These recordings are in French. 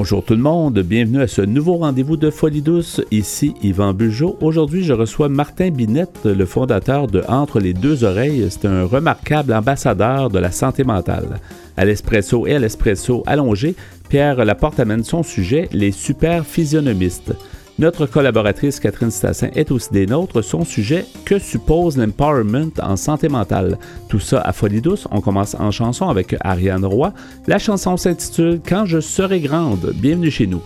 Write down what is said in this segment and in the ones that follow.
Bonjour tout le monde, bienvenue à ce nouveau rendez-vous de Folie douce. Ici Yvan Bugeaud. Aujourd'hui, je reçois Martin Binette, le fondateur de Entre les deux oreilles. C'est un remarquable ambassadeur de la santé mentale. À l'espresso et à l'espresso allongé, Pierre Laporte amène son sujet, les super physionomistes. Notre collaboratrice Catherine Stassin est aussi des nôtres. Son sujet, que suppose l'empowerment en santé mentale? Tout ça à folie. On commence en chanson avec Ariane Roy. La chanson s'intitule Quand je serai grande. Bienvenue chez nous.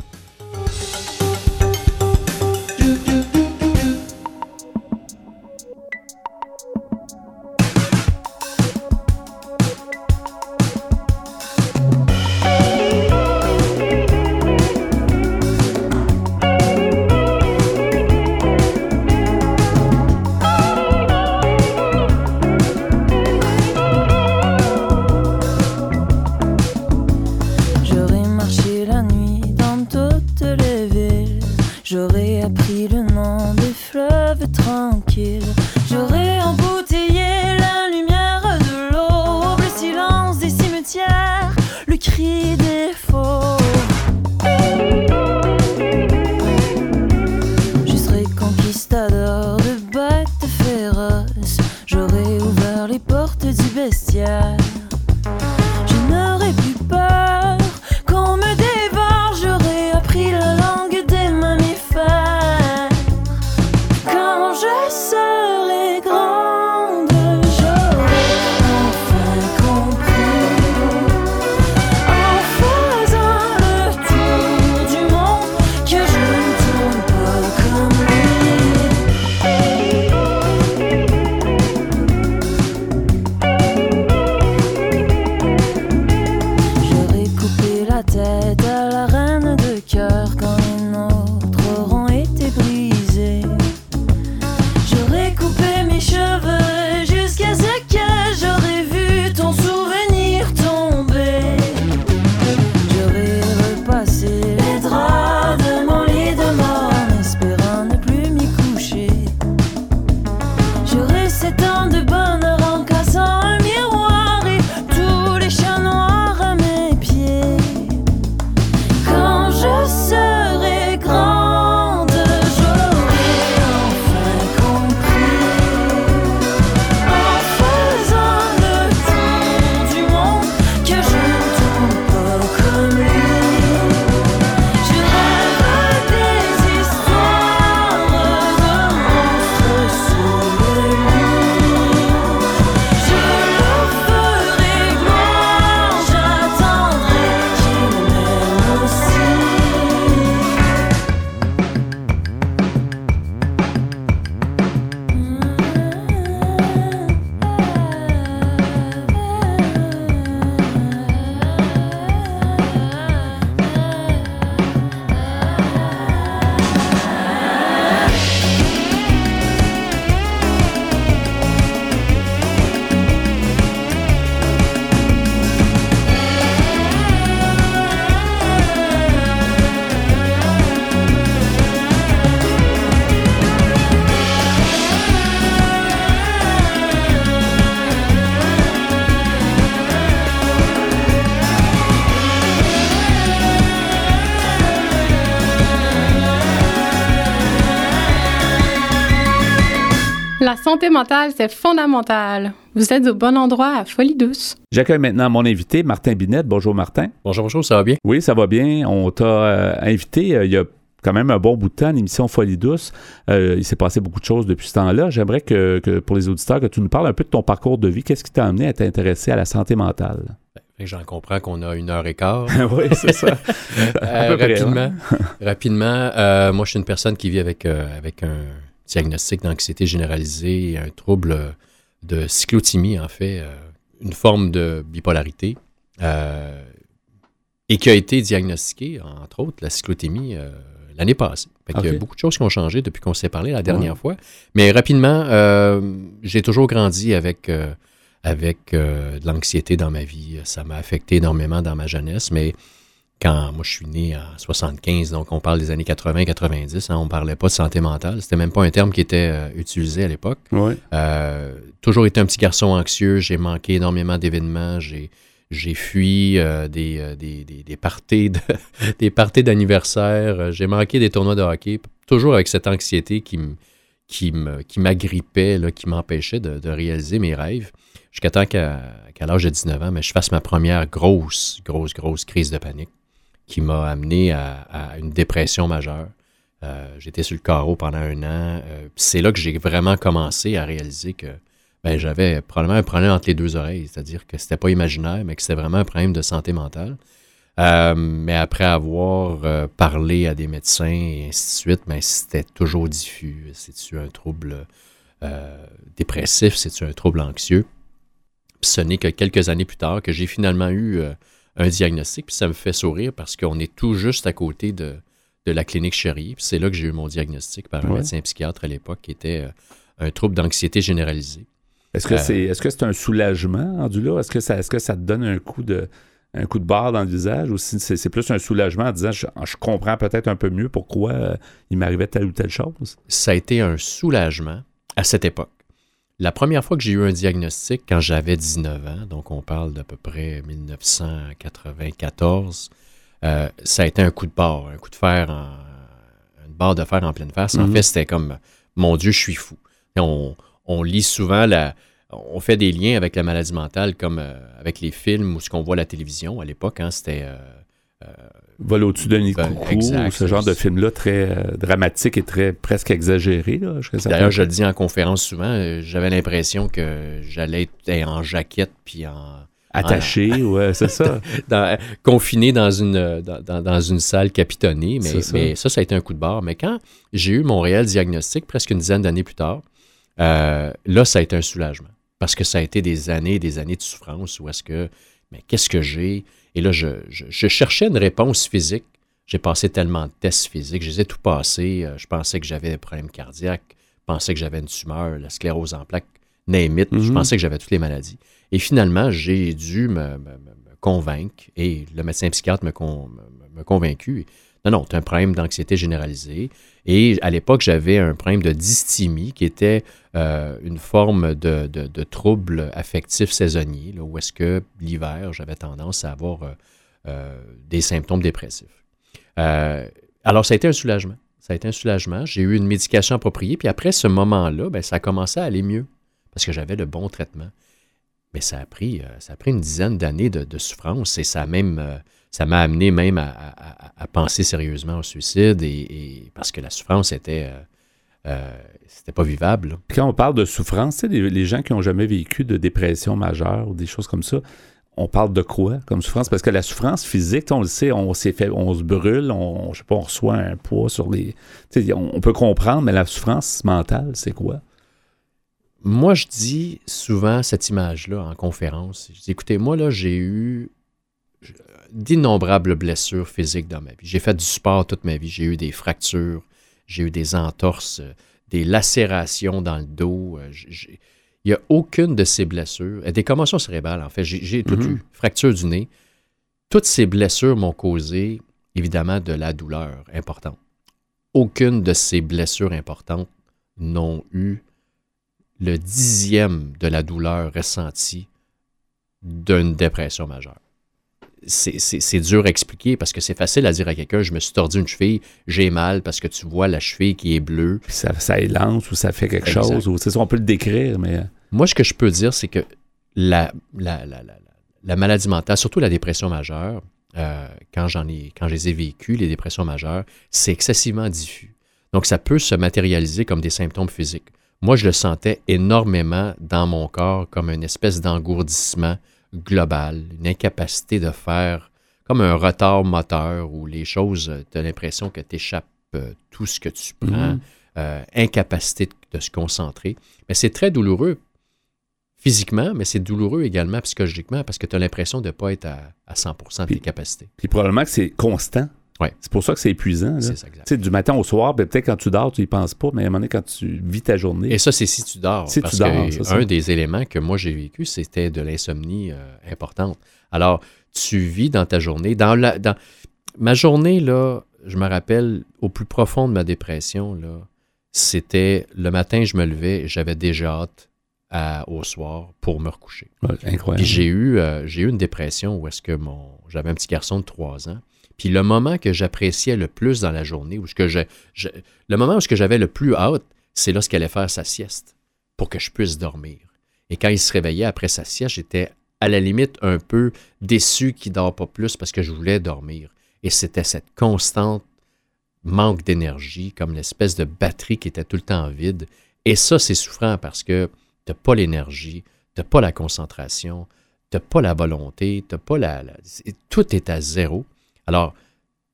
bestial. Santé mentale, c'est fondamental. Vous êtes au bon endroit à Folie Douce. J'accueille maintenant mon invité, Martin Binette. Bonjour, Martin. Bonjour, bonjour, ça va bien? Oui, ça va bien. On t'a euh, invité euh, il y a quand même un bon bout de temps, l'émission Folie Douce. Euh, il s'est passé beaucoup de choses depuis ce temps-là. J'aimerais que, pour les auditeurs, que tu nous parles un peu de ton parcours de vie. Qu'est-ce qui t'a amené à t'intéresser à la santé mentale? Ben, j'en comprends qu'on a une heure et quart. oui, c'est ça. rapidement, rapidement moi, je suis une personne qui vit avec, avec un diagnostic d'anxiété généralisée, un trouble de cyclothymie, en fait, euh, une forme de bipolarité, euh, et qui a été diagnostiqué, entre autres, la cyclothymie euh, l'année passée. Il y a beaucoup de choses qui ont changé depuis qu'on s'est parlé la dernière fois. Mais rapidement, j'ai toujours grandi avec, avec de l'anxiété dans ma vie. Ça m'a affecté énormément dans ma jeunesse, mais quand moi je suis né en 75, donc on parle des années 80-90, hein, on ne parlait pas de santé mentale. C'était même pas un terme qui était euh, utilisé à l'époque. Euh, toujours été un petit garçon anxieux, j'ai manqué énormément d'événements, j'ai, J'ai fui des, des, des, parties des parties d'anniversaire. J'ai manqué des tournois de hockey, toujours avec cette anxiété qui me qui m'agrippait, qui, qui m'empêchait de, réaliser mes rêves. Jusqu'à temps qu'à l'âge de 19 ans, mais je fasse ma première grosse, grosse, grosse crise de panique qui m'a amené à, une dépression majeure. Euh, j'étais sur le carreau pendant un an. Euh, c'est là que j'ai vraiment commencé à réaliser que ben, j'avais probablement un problème entre les deux oreilles, c'est-à-dire que c'était pas imaginaire, mais que c'était vraiment un problème de santé mentale. Euh, mais après avoir parlé à des médecins et ainsi de suite, ben, c'était toujours diffus. C'est-tu un trouble dépressif? C'est-tu un trouble anxieux? Puis ce n'est que quelques années plus tard que j'ai finalement eu un diagnostic. Puis ça me fait sourire parce qu'on est tout juste à côté de, de la clinique Chéri. Puis c'est là que j'ai eu mon diagnostic par un médecin psychiatre à l'époque qui était euh, un trouble d'anxiété généralisée. Est-ce que euh, c'est est-ce que c'est un soulagement rendu là? Est-ce que ça est-ce que ça te donne un coup de un coup de barre dans le visage ou si c'est, plus un soulagement en disant je, comprends peut-être un peu mieux pourquoi euh, il m'arrivait telle ou telle chose? Ça a été un soulagement à cette époque. La première fois que j'ai eu un diagnostic, quand j'avais 19 ans, donc on parle d'à peu près 1994, euh, ça a été un coup de barre, un coup de fer, en, une barre de fer en pleine face. En mhm. fait, c'était comme, mon Dieu, je suis fou. on, lit souvent la, on fait des liens avec la maladie mentale comme euh, avec les films ou ce qu'on voit à la télévision. À l'époque, hein, c'était euh, Vol au-dessus d'un nid de coucou, ce genre de film-là très euh, dramatique et très presque exagéré. D'ailleurs, je le dis en conférence souvent, euh, j'avais l'impression que j'allais être en jaquette puis en... Attaché, ouais, c'est ça. confiné dans une, dans, une salle capitonnée, mais ça. mais ça. ça, a été un coup de barre. Mais quand j'ai eu mon réel diagnostic, presque une dizaine d'années plus tard, euh, là, ça a été un soulagement. Parce que ça a été des années et des années de souffrance où est-ce que, mais qu'est-ce que j'ai? Et là, je, cherchais une réponse physique. J'ai passé tellement de tests physiques, je les ai tout passés. Euh, je pensais que j'avais des problèmes cardiaques, je pensais que j'avais une tumeur, la sclérose en plaques, name Je mhm. pensais que j'avais toutes les maladies. Et finalement, j'ai dû me, convaincre, et le médecin psychiatre me, convaincu. Non, non, tu as un problème d'anxiété généralisée. Et à l'époque, j'avais un problème de dysthymie qui était euh, une forme de, de, trouble affectif saisonnier, où est-ce que l'hiver, j'avais tendance à avoir euh, euh, des symptômes dépressifs. alors, ça a été un soulagement. Ça a été un soulagement. J'ai eu une médication appropriée. Puis après ce moment-là, ben, ça a commencé à aller mieux parce que j'avais le bon traitement. Mais ça a pris, ça a pris une dizaine d'années de, souffrance et ça a même ça m'a amené même à, penser sérieusement au suicide et, parce que la souffrance était euh, euh, c'était pas vivable. Quand on parle de souffrance, les, les gens qui n'ont jamais vécu de dépression majeure ou des choses comme ça, on parle de quoi comme souffrance? Parce que la souffrance physique, on le sait, on s'est fait, on se brûle, on, je sais pas, on reçoit un poids sur les. On, on peut comprendre, mais la souffrance mentale, c'est quoi? Moi, je dis souvent cette image-là en conférence. Je dis, écoutez, moi, là, j'ai eu d'innombrables blessures physiques dans ma vie. J'ai fait du sport toute ma vie. J'ai eu des fractures, j'ai eu des entorses, euh, des lacérations dans le dos. Euh, il n'y a aucune de ces blessures, des commotions cérébrales en fait, j'ai tout mhm. eu, fracture du nez. Toutes ces blessures m'ont causé évidemment de la douleur importante. Aucune de ces blessures importantes n'ont eu le dixième de la douleur ressentie d'une dépression majeure c'est dur à expliquer parce que c'est facile à dire à quelqu'un je me suis tordu une cheville, j'ai mal parce que tu vois la cheville qui est bleue. ça, ça élance ou ça fait quelque chose, ou on peut le décrire, mais. Euh. Moi, ce que je peux dire, c'est que la, la, la, la, maladie mentale, surtout la dépression majeure, euh, quand j'en ai quand je les ai vécues, les dépressions majeures, c'est excessivement diffus. Donc, ça peut se matérialiser comme des symptômes physiques. Moi, je le sentais énormément dans mon corps comme une espèce d'engourdissement globale, une incapacité de faire comme un retard moteur où les choses, tu as l'impression que tu échappes euh, tout ce que tu prends, mhm. euh, incapacité de, se concentrer. Mais c'est très douloureux physiquement, mais c'est douloureux également psychologiquement parce que tu as l'impression de ne pas être à, 100% de tes capacités. Puis probablement que c'est constant. C'est pour ça que c'est épuisant. C'est du matin au soir, ben, peut-être quand tu dors, tu y penses pas, mais à un moment donné, quand tu vis ta journée. Et ça, c'est si tu dors. Si tu dors. un des éléments que moi j'ai vécu, c'était de l'insomnie euh, importante. Alors, tu vis dans ta journée. Dans, la, dans ma journée, là, je me rappelle, au plus profond de ma dépression, là, c'était le matin, je me levais, j'avais déjà hâte au soir pour me recoucher. incroyable. Puis j'ai eu, euh, j'ai eu une dépression où est-ce que mon, j'avais un petit garçon de 3 ans. Puis le moment que j'appréciais le plus dans la journée, où que je, le moment où j'avais le plus hâte, c'est lorsqu'elle allait faire sa sieste pour que je puisse dormir. Et quand il se réveillait après sa sieste, j'étais à la limite un peu déçu qu'il ne dort pas plus parce que je voulais dormir. Et c'était cette constante manque d'énergie, comme l'espèce de batterie qui était tout le temps vide. Et ça, c'est souffrant parce que tu n'as pas l'énergie, tu n'as pas la concentration, tu n'as pas la volonté, tu pas la, Tout est à zéro. Alors,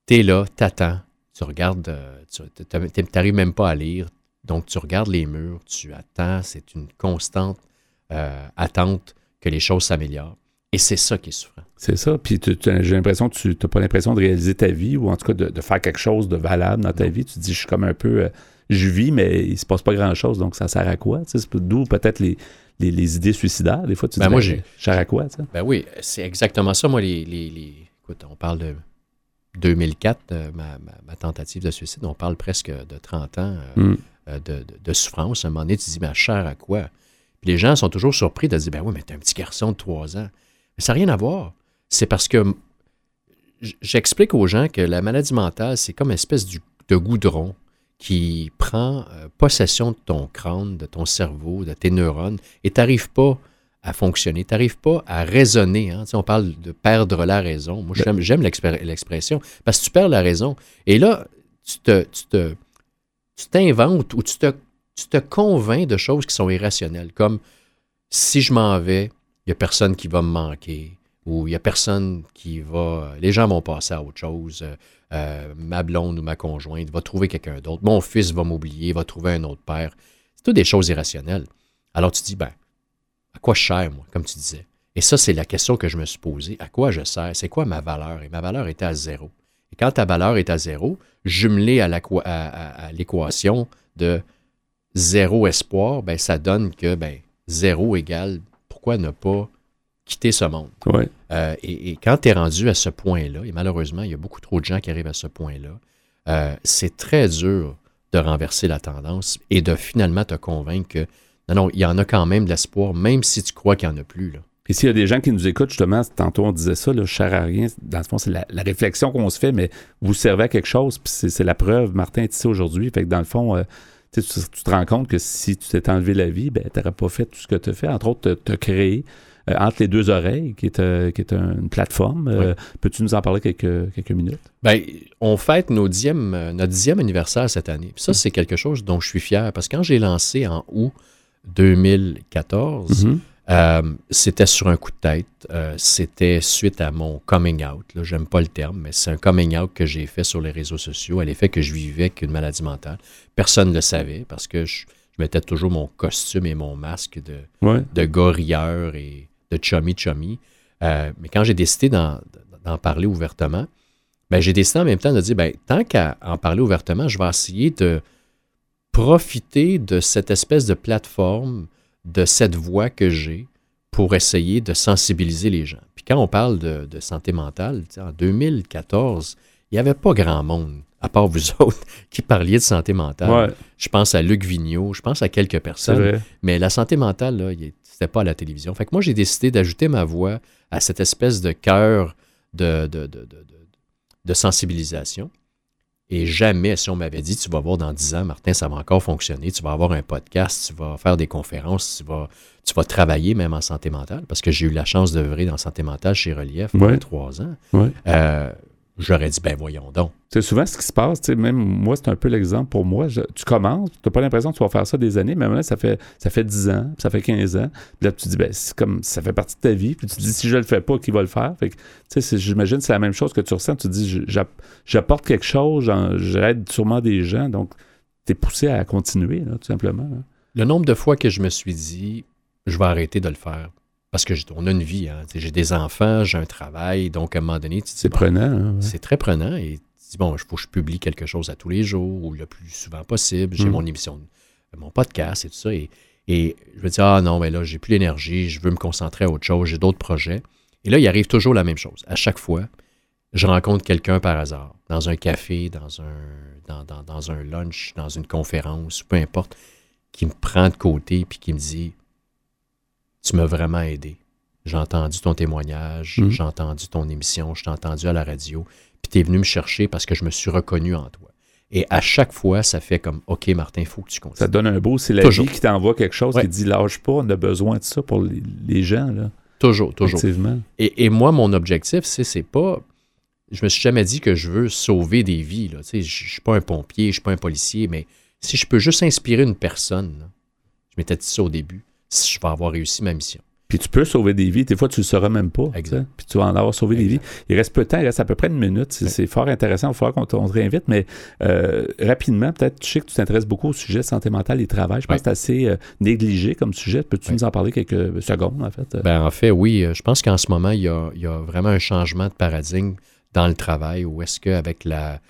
tu es là, tu attends, tu regardes, euh, tu n'arrives même pas à lire, donc tu regardes les murs, tu attends, c'est une constante euh, attente que les choses s'améliorent. Et c'est ça qui est souffrant. C'est ça. Puis j'ai l'impression que tu n'as pas l'impression de réaliser ta vie ou en tout cas de, faire quelque chose de valable dans ta vie. Tu te dis, je suis comme un peu. Euh, je vis, mais il ne se passe pas grand-chose, donc ça sert à quoi? D'où peut-être les, les, idées suicidaires. Des fois, tu ben dis, moi, ben, sert à quoi? Ben oui, c'est exactement ça. Moi, les, les, Écoute, on parle de 2004, euh, ma, tentative de suicide, on parle presque de 30 ans euh, mm. de, de, souffrance. À un moment donné, tu te dis, ma chère à quoi? Puis les gens sont toujours surpris de dire, ben oui, mais t'es un petit garçon de 3 ans. Mais ça n'a rien à voir. C'est parce que j'explique aux gens que la maladie mentale, c'est comme une espèce de goudron qui prend euh, possession de ton crâne, de ton cerveau, de tes neurones, et tu n'arrives pas à fonctionner, tu n'arrives pas à raisonner. Hein. on parle de perdre la raison. Moi, j'aime l'expression, parce que tu perds la raison. Et là, tu te, tu t'inventes ou tu te, tu te convaincs de choses qui sont irrationnelles, comme si je m'en vais, il n'y a personne qui va me manquer, ou il n'y a personne qui va... Les gens vont passer à autre chose. Euh, ma blonde ou ma conjointe va trouver quelqu'un d'autre. Mon fils va m'oublier, va trouver un autre père. C'est tout des choses irrationnelles. Alors tu dis, ben, à quoi je sers, moi, comme tu disais? Et ça, c'est la question que je me suis posée. À quoi je sers? C'est quoi ma valeur? Et ma valeur était à zéro. Et quand ta valeur est à zéro, jumelée à l'équation de zéro espoir, ben, ça donne que ben, zéro égale pourquoi ne pas quitter ce monde. Euh, et, quand tu es rendu à ce point-là, et malheureusement, il y a beaucoup trop de gens qui arrivent à ce point-là, euh, c'est très dur de renverser la tendance et de finalement te convaincre que non, non, il y en a quand même de l'espoir, même si tu crois qu'il n'y en a plus. Là. Et s'il y a des gens qui nous écoutent, justement, tantôt on disait ça, le cher à rien, dans le fond, c'est la, réflexion qu'on se fait, mais vous servez à quelque chose, puis c'est la preuve. Martin est ici aujourd'hui, fait que dans le fond, euh, tu, te rends compte que si tu t'es enlevé la vie, ben, tu n'aurais pas fait tout ce que tu as fait, entre autres, te, créer euh, entre les deux oreilles, qui est, euh, qui est une plateforme. Peux-tu nous en parler quelques, quelques minutes? Bien, on fête nos notre dixième anniversaire cette année. ça, c'est quelque chose dont je suis fier parce que quand j'ai lancé en août 2014, mm-hmm. c'était sur un coup de tête. c'était suite à mon coming out. J'aime pas le terme, mais c'est un coming out que j'ai fait sur les réseaux sociaux à l'effet que je vivais avec une maladie mentale. Personne ne le savait parce que je, mettais toujours mon costume et mon masque de, de gorilleur et de chummy chummy. Euh, mais quand j'ai décidé d'en parler ouvertement, ben, j'ai décidé en même temps de dire, ben, tant qu'à en parler ouvertement, je vais essayer de profiter de cette espèce de plateforme, de cette voix que j'ai pour essayer de sensibiliser les gens. Puis quand on parle de, santé mentale, en 2014, il n'y avait pas grand monde, à part vous autres, qui parliez de santé mentale. Je pense à Luc Vigneault, je pense à quelques personnes. Mais la santé mentale, là, il pas à la télévision. Fait que moi, j'ai décidé d'ajouter ma voix à cette espèce de cœur de, de, sensibilisation. Et jamais, si on m'avait dit, tu vas voir dans 10 ans, Martin, ça va encore fonctionner, tu vas avoir un podcast, tu vas faire des conférences, tu vas, tu vas travailler même en santé mentale, parce que j'ai eu la chance d'œuvrer dans santé mentale chez Relief pendant trois ans. Euh, j'aurais dit, ben voyons donc. C'est souvent ce qui se passe, même moi, c'est un peu l'exemple pour moi. tu commences, tu n'as pas l'impression que tu vas faire ça des années, mais maintenant, ça fait, ça fait 10 ans, ça fait 15 ans. Puis là, tu te dis, ben, c'est comme, ça fait partie de ta vie. Puis tu te dis, si je le fais pas, qui va le faire? Fait que, j'imagine que c'est la même chose que tu ressens. Tu te dis, j'apporte quelque chose, j'aide sûrement des gens. Donc, tu es poussé à continuer, tout simplement. Le nombre de fois que je me suis dit, je vais arrêter de le faire parce que on a une vie, hein. j'ai des enfants, j'ai un travail, donc à un moment donné, c'est prenant. Hein, c'est très prenant et tu dis bon, il faut que je publie quelque chose à tous les jours ou le plus souvent possible. J'ai mm. mon émission, mon podcast et tout ça et, je me dis ah non, mais là j'ai plus l'énergie, je veux me concentrer à autre chose, j'ai d'autres projets. Et là, il arrive toujours la même chose. À chaque fois, je rencontre quelqu'un par hasard, dans un café, dans un, dans, dans, dans un lunch, dans une conférence, peu importe, qui me prend de côté puis qui me dit tu m'as vraiment aidé. J'ai entendu ton témoignage, Mhm. j'ai entendu ton émission, je t'ai entendu à la radio, puis tu es venu me chercher parce que je me suis reconnu en toi. Et à chaque fois, ça fait comme OK, Martin, il faut que tu Ça continues. te donne un beau, c'est la Toujours. vie qui t'envoie quelque chose Ouais. qui dit lâche pas, on a besoin de ça pour les, les gens, là. Toujours, toujours. Effectivement. Et, et moi, mon objectif, c'est, c'est pas. Je me suis jamais dit que je veux sauver des vies. Là. Je ne suis pas un pompier, je ne suis pas un policier, mais si je peux juste inspirer une personne, là, je m'étais dit ça au début, si je vais avoir réussi ma mission. Puis tu peux sauver des vies. Des fois, tu ne le sauras même pas. Exact. tu. Puis tu vas en avoir sauvé des vies. Il reste peu de temps, il reste à peu près une minute. C'est fort intéressant. Il va falloir qu'on te, réinvite. Mais euh, rapidement, peut-être, je sais que tu t'intéresses beaucoup au sujet santé mentale et travail. Je pense que c'est assez euh, négligé comme sujet. Peux-tu nous en parler quelques secondes, en fait? Ben, en fait, oui, je pense qu'en ce moment, il y, a, il y a vraiment un changement de paradigme dans le travail où est-ce qu'avec la,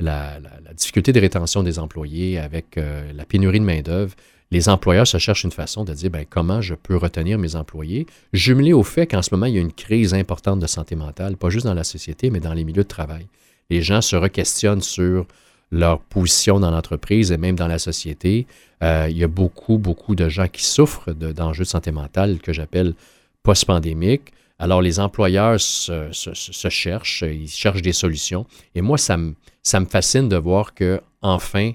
la, la- la difficulté de rétention des employés, avec euh, la pénurie de main-d'œuvre, les employeurs se cherchent une façon de dire ben, comment je peux retenir mes employés, jumelé au fait qu'en ce moment, il y a une crise importante de santé mentale, pas juste dans la société, mais dans les milieux de travail. Les gens se requestionnent sur leur position dans l'entreprise et même dans la société. Euh, il y a beaucoup, beaucoup de gens qui souffrent de- d'enjeux de santé mentale que j'appelle post-pandémiques. Alors, les employeurs se- se cherchent, ils cherchent des solutions. Et moi, ça me, ça me fascine de voir que enfin,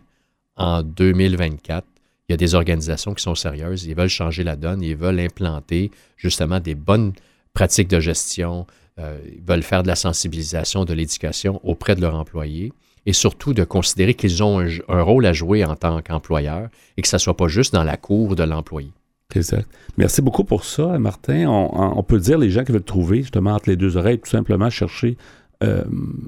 en 2024, il y a des organisations qui sont sérieuses, ils veulent changer la donne, ils veulent implanter justement des bonnes pratiques de gestion, euh, ils veulent faire de la sensibilisation, de l'éducation auprès de leurs employés et surtout de considérer qu'ils ont un, rôle à jouer en tant qu'employeur et que ça ne soit pas juste dans la cour de l'employé. Exact. Merci beaucoup pour ça, Martin. On, peut dire les gens qui veulent trouver justement entre les deux oreilles, tout simplement chercher euh,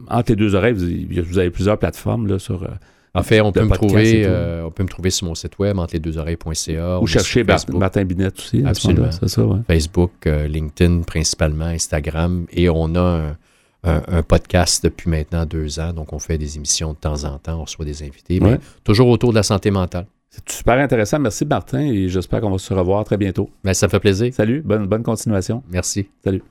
entre les deux oreilles. Vous, vous avez plusieurs plateformes là, sur. euh, En fait, on peut, me trouver, euh, on peut me trouver sur mon site web, entre les deux oreilles.ca. ou chercher Martin Binette aussi. à ce Absolument. ça, ouais. Facebook, euh, LinkedIn principalement, Instagram. Et on a un, un- un podcast depuis maintenant deux ans. Donc, on fait des émissions de temps en temps. On reçoit des invités. Mais Ouais. toujours autour de la santé mentale. C'est super intéressant. Merci, Martin, et j'espère qu'on va se revoir très bientôt. Mais ça me fait plaisir. Salut, bonne, bonne continuation. Merci. Salut.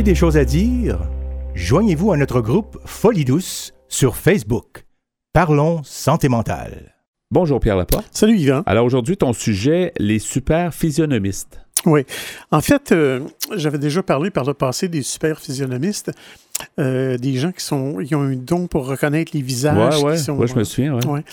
Avez des choses à dire? Joignez-vous à notre groupe Folie douce sur Facebook. Parlons santé mentale. Bonjour Pierre Laporte. Salut Yvan. Alors aujourd'hui, ton sujet, les super physionomistes. Oui. En fait, euh, j'avais déjà parlé par le passé des super physionomistes, euh, des gens qui, sont, qui ont un don pour reconnaître les visages. Ouais, ouais, ouais, je me souviens. ouais. Ouais.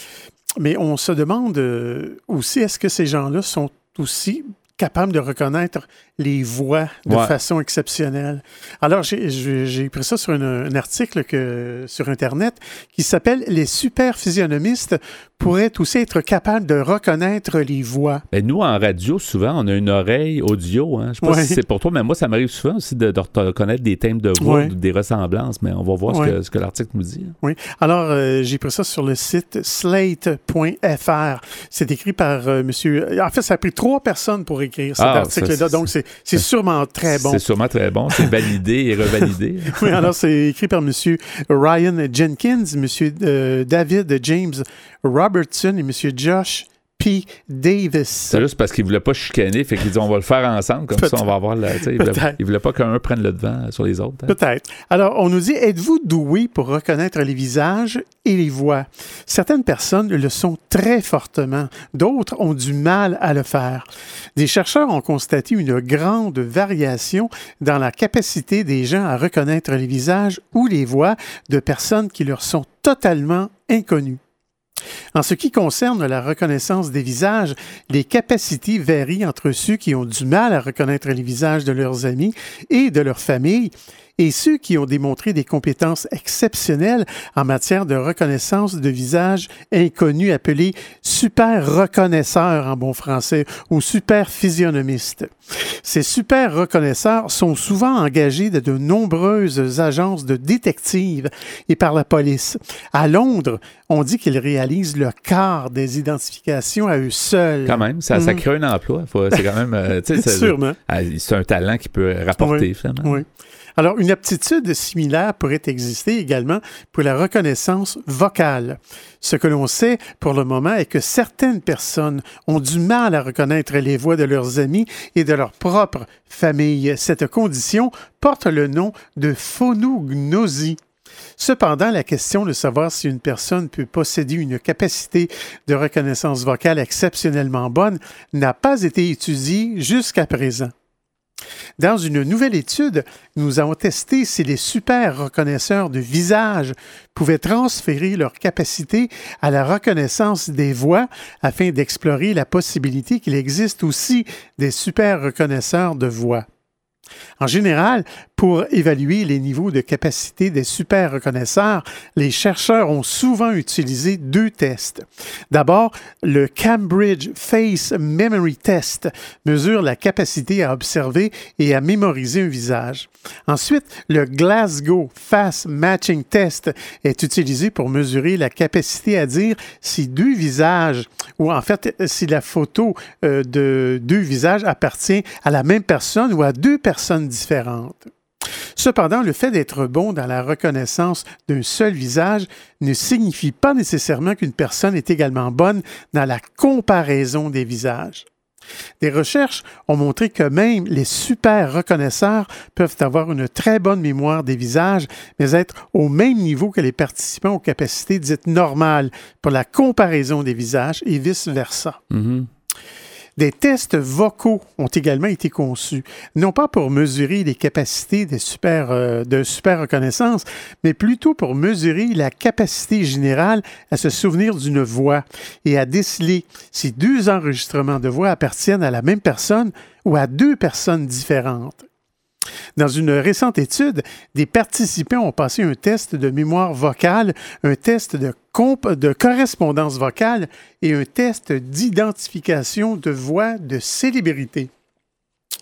Mais on se demande euh, aussi, est-ce que ces gens-là sont aussi capables de reconnaître les voix de Ouais. façon exceptionnelle. Alors, j'ai- pris ça sur une- un article que, sur Internet qui s'appelle « Les super physionomistes pourraient aussi être capables de reconnaître les voix ». Ben, nous, en radio, souvent, on a une oreille audio. Hein. Je sais pas Ouais. si c'est pour toi, mais moi, ça m'arrive souvent aussi de, de reconnaître des thèmes de voix, Ouais. ou des ressemblances, mais on va voir ce que, l'article nous dit. hein. Oui. Alors, euh, j'ai pris ça sur le site slate.fr. C'est écrit par euh, monsieur. En fait, ça a pris trois personnes pour écrire cet Ah, article-là. Donc, c'est c'est sûrement très bon. C'est sûrement très bon. C'est validé et revalidé. Oui, alors, c'est écrit par monsieur Ryan Jenkins, monsieur euh, David James Robertson et monsieur Josh P. Davis. C'est juste parce qu'il voulait pas chicaner, fait qu'il dit on va le faire ensemble, comme ça on va avoir la. Il voulait, il voulait pas qu'un prenne le devant sur les autres. hein. Peut-être. Alors, on nous dit, êtes-vous doué pour reconnaître les visages et les voix? Certaines personnes le sont très fortement, d'autres ont du mal à le faire. Des chercheurs ont constaté une grande variation dans la capacité des gens à reconnaître les visages ou les voix de personnes qui leur sont totalement inconnues. En ce qui concerne la reconnaissance des visages, les capacités varient entre ceux qui ont du mal à reconnaître les visages de leurs amis et de leur famille et ceux qui ont démontré des compétences exceptionnelles en matière de reconnaissance de visages inconnus appelés super reconnaisseurs en bon français ou super physionomistes. Ces super reconnaisseurs sont souvent engagés de de nombreuses agences de détectives et par la police. À Londres, on dit qu'ils réalisent le quart des identifications à eux seuls. Quand même, ça, ça Mhm. crée un emploi. C'est quand même. euh, Sûrement. ah, C'est un talent qui peut rapporter, Oui. finalement. Oui. Alors, une aptitude similaire pourrait exister également pour la reconnaissance vocale. Ce que l'on sait pour le moment est que certaines personnes ont du mal à reconnaître les voix de leurs amis et de leur propre famille. Cette condition porte le nom de phonognosie. Cependant, la question de savoir si une personne peut posséder une capacité de reconnaissance vocale exceptionnellement bonne n'a pas été étudiée jusqu'à présent. Dans une nouvelle étude, nous avons testé si les super reconnaisseurs de visage pouvaient transférer leur capacité à la reconnaissance des voix afin d'explorer la possibilité qu'il existe aussi des super reconnaisseurs de voix. En général, pour évaluer les niveaux de capacité des super reconnaisseurs, les chercheurs ont souvent utilisé deux tests. D'abord, le Cambridge Face Memory Test mesure la capacité à observer et à mémoriser un visage. Ensuite, le Glasgow Face Matching Test est utilisé pour mesurer la capacité à dire si deux visages, ou en fait, si la photo euh, de deux visages appartient à la même personne ou à deux personnes différentes. Cependant, le fait d'être bon dans la reconnaissance d'un seul visage ne signifie pas nécessairement qu'une personne est également bonne dans la comparaison des visages. Des recherches ont montré que même les super reconnaisseurs peuvent avoir une très bonne mémoire des visages, mais être au même niveau que les participants aux capacités dites normales pour la comparaison des visages et vice-versa. Mhm. Des tests vocaux ont également été conçus, non pas pour mesurer les capacités super, euh, de super reconnaissance, mais plutôt pour mesurer la capacité générale à se souvenir d'une voix et à déceler si deux enregistrements de voix appartiennent à la même personne ou à deux personnes différentes. Dans une récente étude, des participants ont passé un test de mémoire vocale, un test de, de correspondance vocale et un test d'identification de voix de célébrité.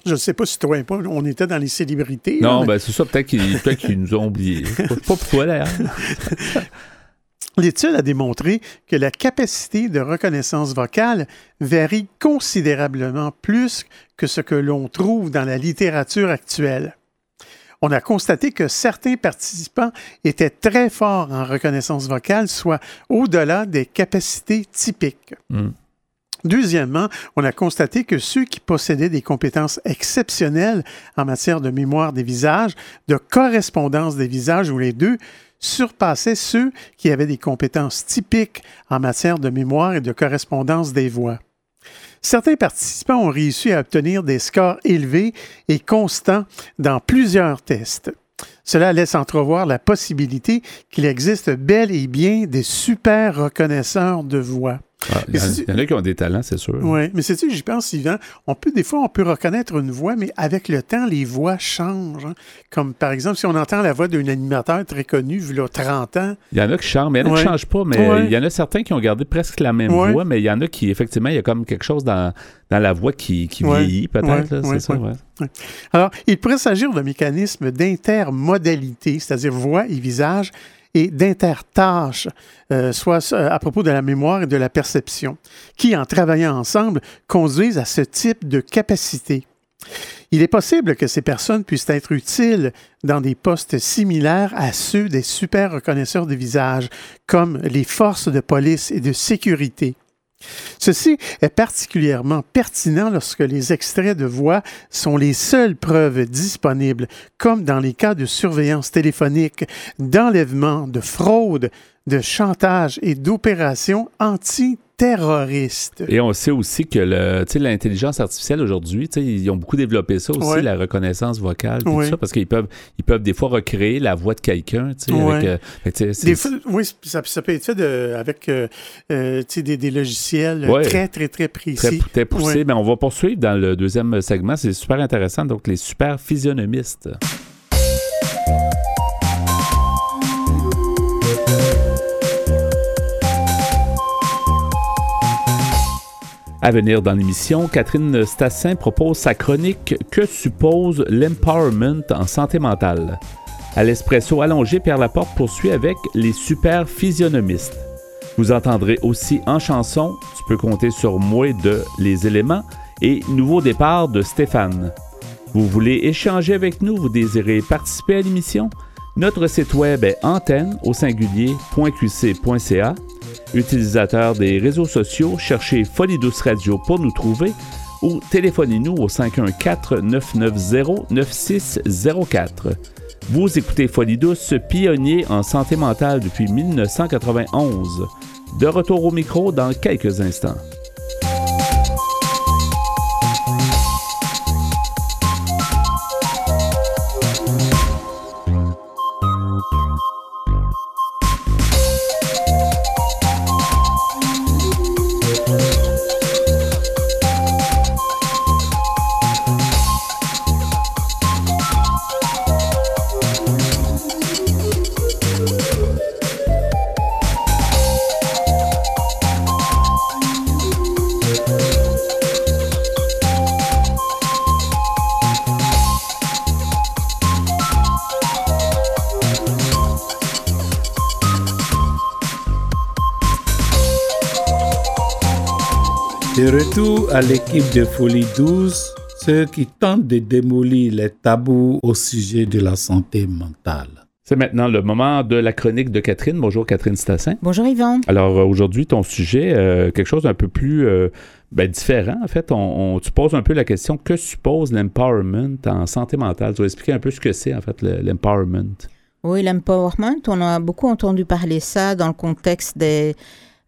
Je ne sais pas si toi et moi, on était dans les célébrités. là, Non, mais ben c'est ça, peut-être qu'ils peut nous ont oubliés. Pas pourquoi, d'ailleurs. L'étude a démontré que la capacité de reconnaissance vocale varie considérablement plus que ce que l'on trouve dans la littérature actuelle. On a constaté que certains participants étaient très forts en reconnaissance vocale, soit au-delà des capacités typiques. Mm. Deuxièmement, on a constaté que ceux qui possédaient des compétences exceptionnelles en matière de mémoire des visages, de correspondance des visages ou les deux, surpassaient ceux qui avaient des compétences typiques en matière de mémoire et de correspondance des voix. Certains participants ont réussi à obtenir des scores élevés et constants dans plusieurs tests. Cela laisse entrevoir la possibilité qu'il existe bel et bien des super reconnaisseurs de voix. Ah, il, y en, a qui ont des talents, c'est sûr. Oui, mais c'est tu j'y pense, Yvan. On peut, des fois, on peut reconnaître une voix, mais avec le temps, les voix changent. hein. Comme par exemple, si on entend la voix d'un animateur très connu, vu là, 30 ans. Il y en a qui changent, mais il y en a qui ne changent pas. Mais Ouais. il y en a certains qui ont gardé presque la même Ouais. voix, mais il y en a qui, effectivement, il y a comme quelque chose dans, dans la voix qui, vieillit, peut-être. C'est ça. Alors, il pourrait s'agir d'un mécanisme d'intermodalité, c'est-à-dire voix et visage, et d'intertâche, euh, soit euh, à propos de la mémoire et de la perception, qui, en travaillant ensemble, conduisent à ce type de capacité. Il est possible que ces personnes puissent être utiles dans des postes similaires à ceux des super reconnaisseurs de visage, comme les forces de police et de sécurité. Ceci est particulièrement pertinent lorsque les extraits de voix sont les seules preuves disponibles, comme dans les cas de surveillance téléphonique, d'enlèvement, de fraude, de chantage et d'opérations antiterroristes. Et on sait aussi que l'intelligence artificielle aujourd'hui, ils ont beaucoup développé ça aussi, Ouais. la reconnaissance vocale, tout Ouais. ça, parce qu'ils peuvent, ils peuvent des fois recréer la voix de quelqu'un. Ouais. euh, oui, ça, ça peut être fait de- avec euh, euh, des, des logiciels Ouais. très, très, très précis. Très, très poussé. Ouais. Mais on va poursuivre dans le deuxième segment. C'est super intéressant. Donc, les super physionomistes. À venir dans l'émission, Catherine Stassin propose sa chronique Que suppose l'empowerment en santé mentale? À l'espresso allongé, Pierre Laporte poursuit avec les super physionomistes. Vous entendrez aussi en chanson Tu peux compter sur moi de Les éléments et Nouveau départ de Stéphane. Vous voulez échanger avec nous, vous désirez participer à l'émission? Notre site web est antenne au singulier.qc.ca. Utilisateur des réseaux sociaux, cherchez Folie Radio pour nous trouver ou téléphonez-nous au 514-990-9604. Vous écoutez Folie Douce, pionnier en santé mentale depuis 1991. De retour au micro dans quelques instants. Retour à l'équipe de Folie 12, ceux qui tentent de démolir les tabous au sujet de la santé mentale. C'est maintenant le moment de la chronique de Catherine. Bonjour Catherine Stassin. Bonjour Yvan. Alors euh, aujourd'hui, ton sujet, euh, quelque chose d'un peu plus euh, ben, différent. En fait, on, on- tu poses un peu la question que suppose l'empowerment en santé mentale? Tu vas expliquer un peu ce que c'est en fait le- l'empowerment. Oui, l'empowerment, on a beaucoup entendu parler ça dans le contexte des,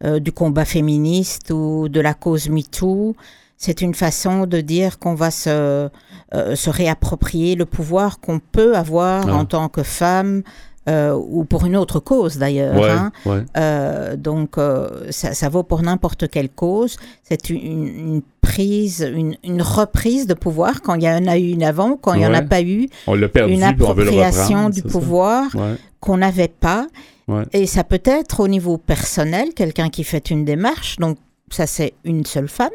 euh, du combat féministe ou de la cause MeToo. C'est une façon de dire qu'on va se, euh, se réapproprier le pouvoir qu'on peut avoir Ah. en tant que femme euh, ou pour une autre cause d'ailleurs. Ouais, hein. ouais. Euh, donc, euh, ça, ça vaut pour n'importe quelle cause. C'est une, une prise, une, une reprise de pouvoir quand il y en a eu une avant, quand il n'y en a pas eu, On l'a perdu, une puis on veut le appropriation reprendre, du pouvoir qu'on n'avait pas. Ouais. Et ça peut être au niveau personnel, quelqu'un qui fait une démarche, donc ça c'est une seule femme,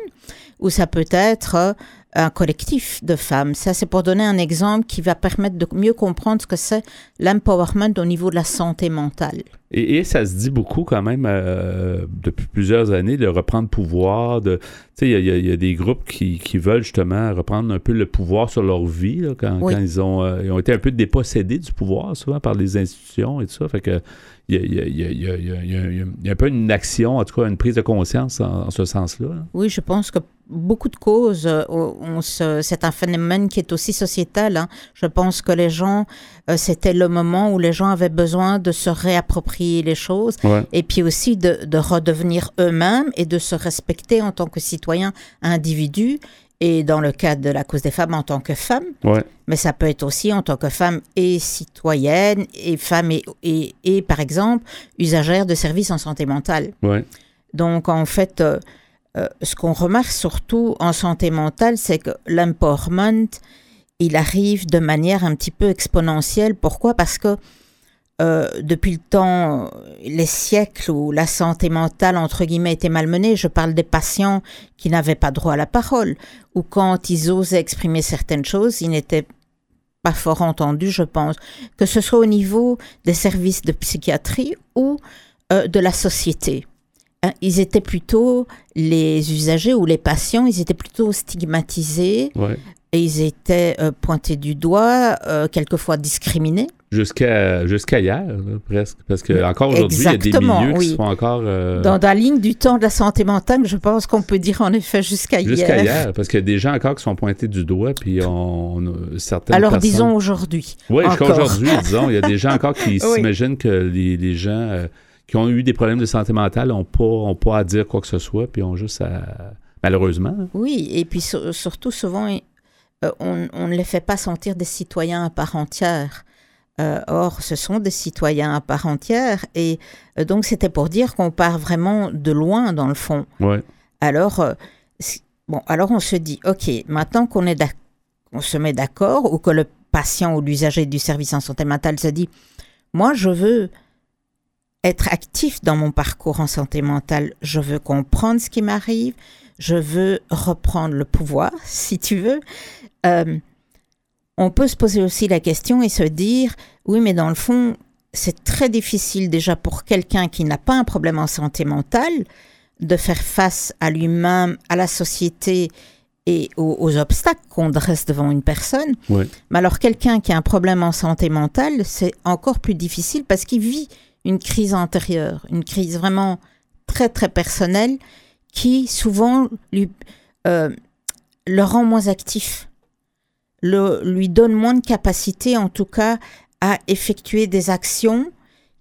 ou ça peut être euh, un collectif de femmes. Ça c'est pour donner un exemple qui va permettre de mieux comprendre ce que c'est l'empowerment au niveau de la santé mentale. Et, et ça se dit beaucoup quand même euh, depuis plusieurs années de reprendre pouvoir, de, sais, il y, a- y y des groupes qui, qui veulent justement reprendre un peu le pouvoir sur leur vie là, quand, Oui. quand ils, ont, euh, ils ont été un peu dépossédés du pouvoir, souvent par les institutions et tout ça. Fait que il y a, un peu une action, en tout cas une prise de conscience en, en ce sens-là? là. Oui, je pense que beaucoup de causes, euh, c'est un phénomène qui est aussi sociétal. hein. Je pense que les gens, euh, c'était le moment où les gens avaient besoin de se réapproprier les choses Ouais. et puis aussi de, de redevenir eux-mêmes et de se respecter en tant que citoyen individu et dans le cadre de la cause des femmes en tant que femme. Ouais. Mais ça peut être aussi en tant que femme et citoyenne et femme et, et, et, par exemple, usagère de services en santé mentale. Ouais. Donc, en fait, euh, euh, ce qu'on remarque surtout en santé mentale, c'est que l'empowerment, il arrive de manière un petit peu exponentielle. Pourquoi? Parce que euh, depuis le temps, les siècles où la santé mentale, entre guillemets, était malmenée, je parle des patients qui n'avaient pas droit à la parole, ou quand ils osaient exprimer certaines choses, ils n'étaient pas fort entendus, je pense, que ce soit au niveau des services de psychiatrie ou euh, de la société. Hein, Ils étaient plutôt, les usagers ou les patients, ils étaient plutôt stigmatisés Ouais. et ils étaient euh, pointés du doigt, quelquefois discriminés. Jusqu'à jusqu'à hier, là, presque. Parce que encore aujourd'hui, il y a des milieux qui oui. font encore. euh, Dans la ligne du temps de la santé mentale, je pense qu'on peut dire en effet jusqu'à hier. Jusqu'à hier, parce qu'il y a des gens encore qui sont pointés du doigt, puis on, certaines Alors personnes... disons aujourd'hui. Oui, jusqu'à aujourd'hui, disons. Il y a des gens encore qui Oui. s'imaginent que les, les gens euh, qui ont eu des problèmes de santé mentale n'ont pas, ont pas à dire quoi que ce soit, puis ont juste à... Malheureusement. Oui, et puis sur- surtout souvent, euh, on, on ne les fait pas sentir des citoyens à part entière. Euh, or, ce sont des citoyens à part entière, et euh, donc c'était pour dire qu'on part vraiment de loin dans le fond. Ouais. Alors, euh, bon, alors on se dit, ok, maintenant qu'on est on se met d'accord, ou que le patient ou l'usager du service en santé mentale se dit, moi je veux être actif dans mon parcours en santé mentale, je veux comprendre ce qui m'arrive, je veux reprendre le pouvoir, si tu veux. On peut se poser aussi la question et se dire, oui, mais dans le fond, c'est très difficile déjà pour quelqu'un qui n'a pas un problème en santé mentale de faire face à lui-même, à la société et aux, aux obstacles qu'on dresse devant une personne. Ouais. Mais alors quelqu'un qui a un problème en santé mentale, c'est encore plus difficile parce qu'il vit une crise antérieure, une crise vraiment très très personnelle qui souvent lui, euh, le rend moins actif, le, lui donne moins de capacité en tout cas à effectuer des actions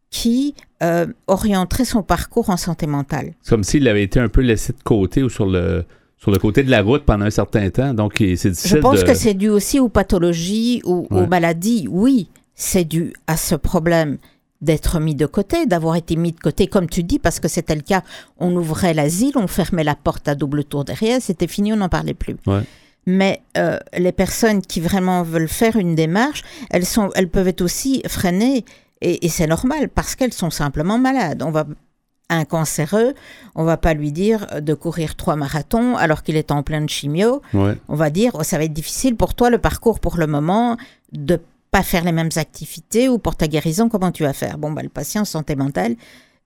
qui euh, orienteraient son parcours en santé mentale. C'est comme s'il avait été un peu laissé de côté ou sur le, sur le côté de la route pendant un certain temps. Donc, c'est Je difficile pense de... que c'est dû aussi aux pathologies ou Ouais. aux maladies. Oui, c'est dû à ce problème d'être mis de côté, d'avoir été mis de côté, comme tu dis, parce que c'était le cas. On ouvrait l'asile, on fermait la porte à double tour derrière, c'était fini, on n'en parlait plus. Ouais. Mais euh, les personnes qui vraiment veulent faire une démarche, elles, sont, elles peuvent être aussi freinées, et, et c'est normal, parce qu'elles sont simplement malades. On va un cancéreux, on va pas lui dire de courir trois marathons alors qu'il est en pleine chimio Ouais. on va dire, oh, ça va être difficile pour toi le parcours pour le moment de pas faire les mêmes activités ou pour ta guérison, comment tu vas faire? Bon, bah, le patient santé mentale,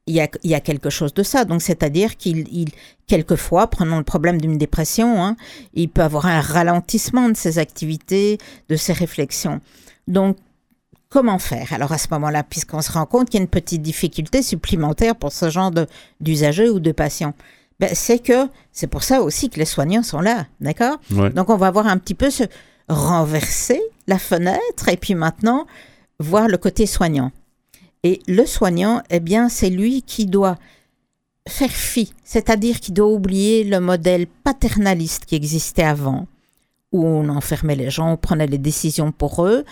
il y a, il y a quelque chose de ça. Donc, c'est-à-dire qu'il, il, quelquefois, prenons le problème d'une dépression, hein, il peut avoir un ralentissement de ses activités, de ses réflexions. Donc, comment faire? Alors, à ce moment-là, puisqu'on se rend compte qu'il y a une petite difficulté supplémentaire pour ce genre de, d'usagers ou de patients, ben, c'est que c'est pour ça aussi que les soignants sont là, d'accord? Ouais. donc on va voir un petit peu se renverser la fenêtre et puis maintenant voir le côté soignant. Et le soignant, eh bien, c'est lui qui doit faire fi, c'est-à-dire qu'il doit oublier le modèle paternaliste qui existait avant, où on enfermait les gens, on prenait les décisions pour eux.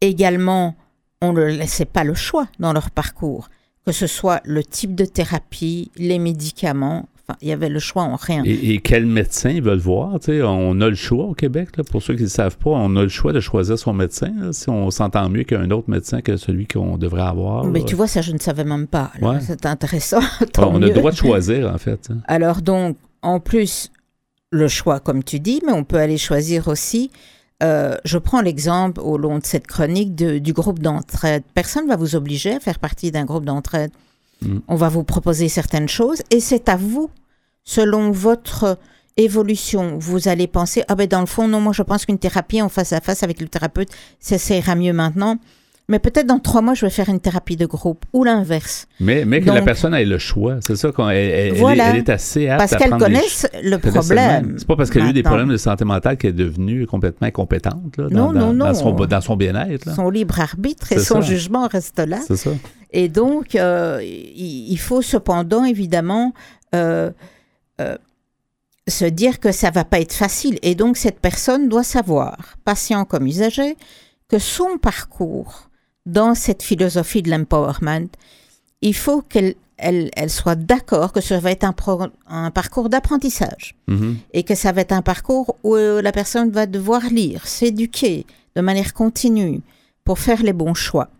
Également, on ne laissait pas le choix dans leur parcours, que ce soit le type de thérapie, les médicaments, enfin, il y avait le choix en rien. Et, et quel médecin ils veulent voir? tu sais? On a le choix au Québec, là, pour ceux qui ne savent pas, on a le choix de choisir son médecin, là, si on s'entend mieux qu'un autre médecin que celui qu'on devrait avoir. Mais là. tu vois, ça, je ne savais même pas. Ouais. C'est intéressant. Tant on a le droit de choisir, en fait. hein. Alors donc, en plus, le choix, comme tu dis, mais on peut aller choisir aussi. euh, je prends l'exemple au long de cette chronique de- du groupe d'entraide. Personne ne va vous obliger à faire partie d'un groupe d'entraide. On va vous proposer certaines choses et c'est à vous, selon votre évolution, vous allez penser, ah ben dans le fond, non, moi je pense qu'une thérapie en face à face avec le thérapeute, ça, ira mieux maintenant. Mais peut-être dans trois mois, je vais faire une thérapie de groupe ou l'inverse. Mais, mais que la personne ait le choix, c'est ça qu'on elle, Voilà. elle est assez apte Parce qu'elle connaisse le connaît problème. C'est pas parce qu'elle a eu des problèmes de santé mentale qu'elle est devenue complètement incompétente là, Non, dans, non, dans- dans non. son, dans son bien-être. Son libre arbitre et son ça. jugement reste là. C'est ça. Et donc, euh, il il faut cependant, évidemment, euh, euh, se dire que ça va pas être facile. Et donc, cette personne doit savoir, patient comme usager, que son parcours dans cette philosophie de l'empowerment, il faut qu'elle elle, elle soit d'accord que ça va être un, pro- un parcours d'apprentissage Mhm. et que ça va être un parcours où la personne va devoir lire, s'éduquer de manière continue pour faire les bons choix.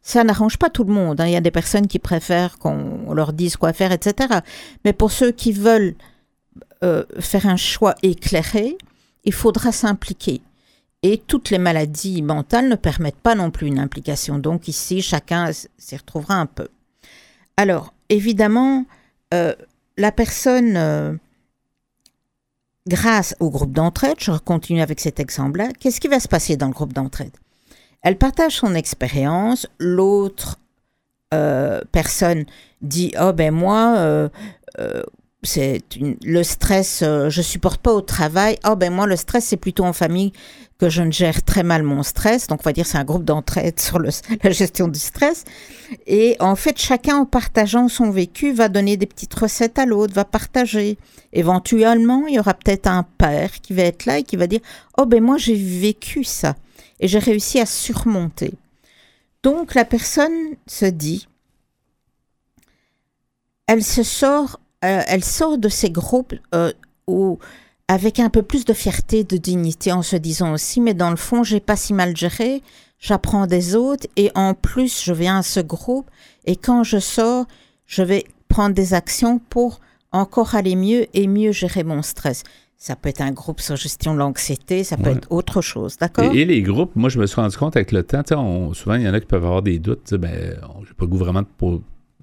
Ça n'arrange pas tout le monde. hein. Il y a des personnes qui préfèrent qu'on leur dise quoi faire, etc. Mais pour ceux qui veulent euh, faire un choix éclairé, il faudra s'impliquer. Et toutes les maladies mentales ne permettent pas non plus une implication. Donc ici, chacun s'y retrouvera un peu. Alors, évidemment, euh, la personne, euh, grâce au groupe d'entraide, je continue avec cet exemple-là, qu'est-ce qui va se passer dans le groupe d'entraide? Elle partage son expérience, l'autre euh, personne dit Oh ben moi, c'est le stress, je supporte pas au travail. Oh ben moi, le stress, c'est plutôt en famille que je ne gère très mal mon stress. Donc, on va dire c'est un groupe d'entraide sur la gestion du stress. Et en fait, chacun en partageant son vécu va donner des petites recettes à l'autre, va partager. Éventuellement, il y aura peut-être un père qui va être là et qui va dire Oh ben moi, j'ai vécu ça et j'ai réussi à surmonter. Donc, la personne se dit elle se sort, euh, elle sort de ces groupes euh, où, avec un peu plus de fierté, de dignité, en se disant aussi, mais dans le fond, j'ai pas si mal géré, j'apprends des autres, et en plus, je viens à ce groupe, et quand je sors, je vais prendre des actions pour encore aller mieux et mieux gérer mon stress. Ça peut être un groupe sur gestion de l'anxiété, ça peut Ouais. être autre chose, d'accord? Et, et les groupes, moi, je me suis rendu compte avec le temps, on- souvent, il y en a qui peuvent avoir des doutes. Ben, j'ai pas le goût vraiment de pour-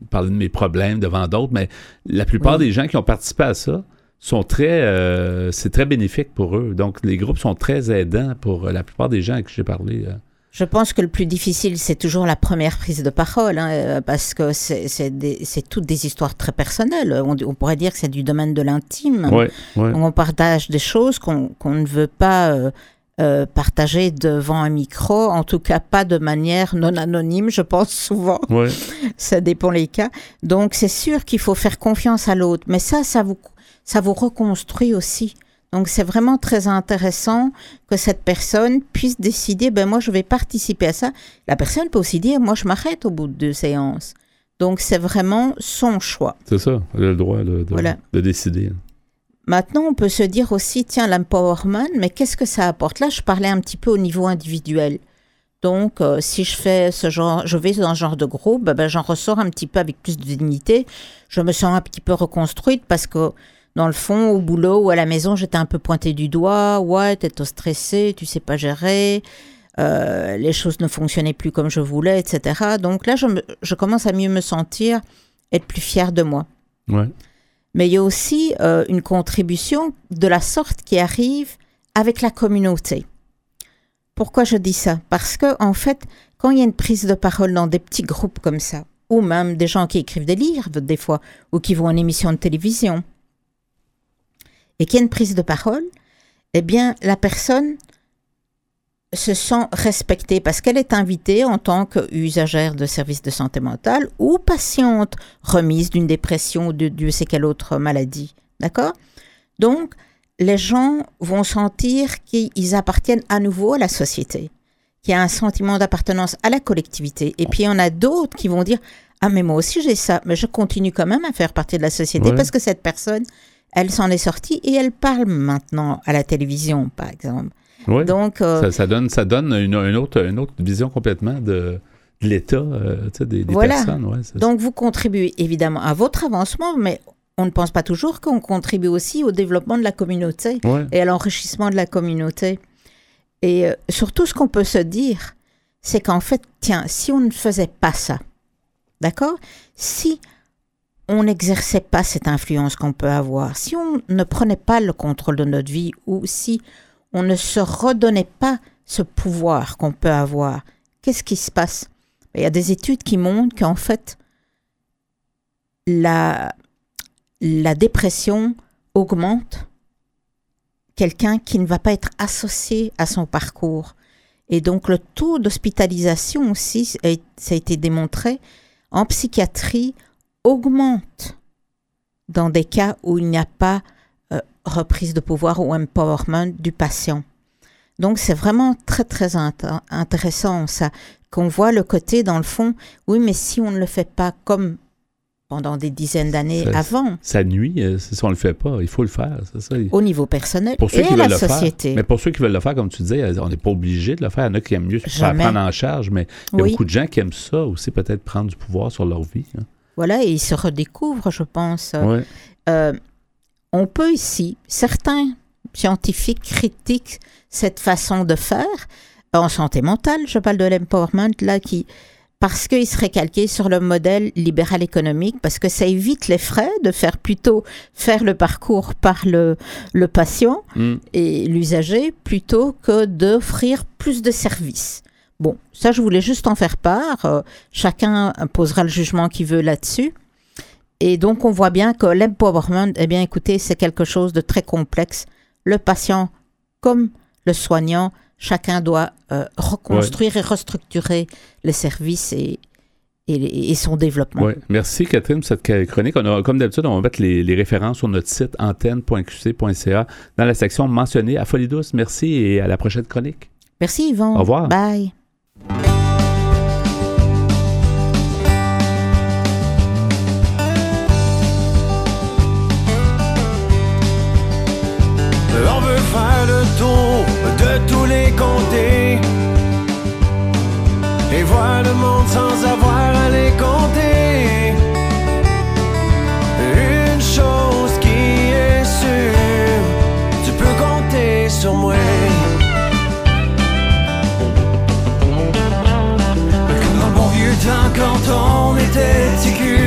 parler de mes problèmes devant d'autres, mais la plupart Oui. des gens qui ont participé à ça sont très, euh, c'est très bénéfique pour eux. Donc, les groupes sont très aidants pour euh, la plupart des gens avec qui j'ai parlé. euh. Je pense que le plus difficile, c'est toujours la première prise de parole, hein, parce que c'est toutes des histoires très personnelles. On, on pourrait dire que c'est du domaine de l'intime. Ouais, ouais. On partage des choses qu'on qu'on ne veut pas euh, euh, partager devant un micro, en tout cas pas de manière non anonyme, je pense souvent. Ouais. ça dépend les cas. Donc c'est sûr qu'il faut faire confiance à l'autre, mais ça, ça vous, ça vous reconstruit aussi. Donc c'est vraiment très intéressant que cette personne puisse décider, ben moi je vais participer à ça. La personne peut aussi dire, moi je m'arrête au bout de deux séances. Donc c'est vraiment son choix. C'est ça, elle a le droit de, Voilà. de décider. Maintenant, on peut se dire aussi, tiens, l'empowerment, mais qu'est-ce que ça apporte? Là, je parlais un petit peu au niveau individuel. Donc, euh, si je fais ce genre, je vais dans un genre de groupe, ben, j'en ressors un petit peu avec plus de dignité. Je me sens un petit peu reconstruite parce que, dans le fond, au boulot ou à la maison, j'étais un peu pointée du doigt. Ouais, t'es trop stressé, tu sais pas gérer. euh, les choses ne fonctionnaient plus comme je voulais, etc. Donc là, je, me- je commence à mieux me sentir, être plus fière de moi. Ouais. Mais il y a aussi euh, une contribution de la sorte qui arrive avec la communauté. Pourquoi je dis ça? Parce que en fait, quand il y a une prise de parole dans des petits groupes comme ça, ou même des gens qui écrivent des livres des fois, ou qui vont en émission de télévision, et qu'il y a une prise de parole, eh bien, la personne se sent respectée parce qu'elle est invitée en tant qu'usagère de services de santé mentale ou patiente remise d'une dépression ou de Dieu sait quelle autre maladie. D'accord? Donc, les gens vont sentir qu'ils appartiennent à nouveau à la société, qu'il y a un sentiment d'appartenance à la collectivité. Et puis, il y en a d'autres qui vont dire Ah, mais moi aussi j'ai ça, mais je continue quand même à faire partie de la société Ouais. parce que cette personne, elle s'en est sortie et elle parle maintenant à la télévision, par exemple. Donc, euh, Ça, ça donne, ça donne une, une autre, une autre vision complètement de, de l'État, euh, des, des Voilà. personnes. Ouais, Donc, vous contribuez évidemment à votre avancement, mais on ne pense pas toujours qu'on contribue aussi au développement de la communauté ouais. et à l'enrichissement de la communauté. Et euh, surtout, ce qu'on peut se dire, c'est qu'en fait, tiens, si on ne faisait pas ça, d'accord? Si on n'exerçait pas cette influence qu'on peut avoir, si on ne prenait pas le contrôle de notre vie ou si on ne se redonnait pas ce pouvoir qu'on peut avoir, qu'est-ce qui se passe? Il y a des études qui montrent qu'en fait, la, la dépression augmente quelqu'un qui ne va pas être associé à son parcours. Et donc le taux d'hospitalisation aussi, ça a été démontré, en psychiatrie augmente dans des cas où il n'y a pas euh, reprise de pouvoir ou empowerment du patient. Donc c'est vraiment très très intéressant ça, qu'on voit le côté dans le fond, oui mais si on ne le fait pas comme pendant des dizaines d'années avant. Ça nuit euh, si on ne le fait pas. Il faut le faire. Ça. Au niveau personnel pour ceux et qui la société. mais pour ceux qui veulent le faire, comme tu disais, on n'est pas obligé de le faire. Il y en a qui aiment mieux se faire prendre en charge, mais il y a beaucoup de gens qui aiment ça aussi, peut-être prendre du pouvoir sur leur vie. Hein. Voilà, et ils se redécouvrent, je pense. Euh, on peut ici, certains scientifiques critiquent cette façon de faire en santé mentale. Je parle de l'empowerment là qui parce qu'il serait calqué sur le modèle libéral économique, parce que ça évite les frais de faire plutôt faire le parcours par le, le patient mm. et l'usager plutôt que d'offrir plus de services. Bon, ça, je voulais juste en faire part. Euh, chacun posera le jugement qu'il veut là-dessus. Et donc, on voit bien que l'empowerment, eh bien, écoutez, c'est quelque chose de très complexe. Le patient, comme le soignant, chacun doit euh, reconstruire et restructurer les services et, et, son développement. Oui, merci Catherine pour cette chronique. On a, comme d'habitude, on va mettre les, références sur notre site antenne.qc.ca dans la section mentionnée à Folie Douce. Merci et à la prochaine chronique. Merci Yvon. Au revoir. Bye. De tous les comtés et voir le monde sans avoir à les compter. Une chose qui est sûre, tu peux compter sur moi. Comme le bon vieux temps quand on était ticu.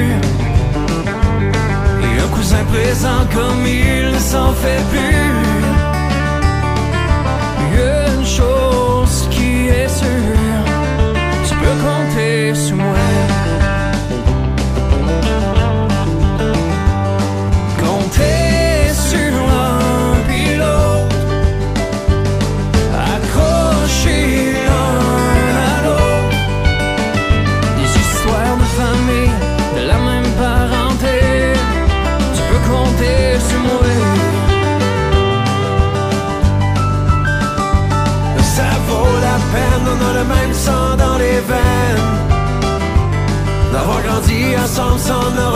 Et un cousin présent comme il ne s'en fait plus. Grandi ensemble,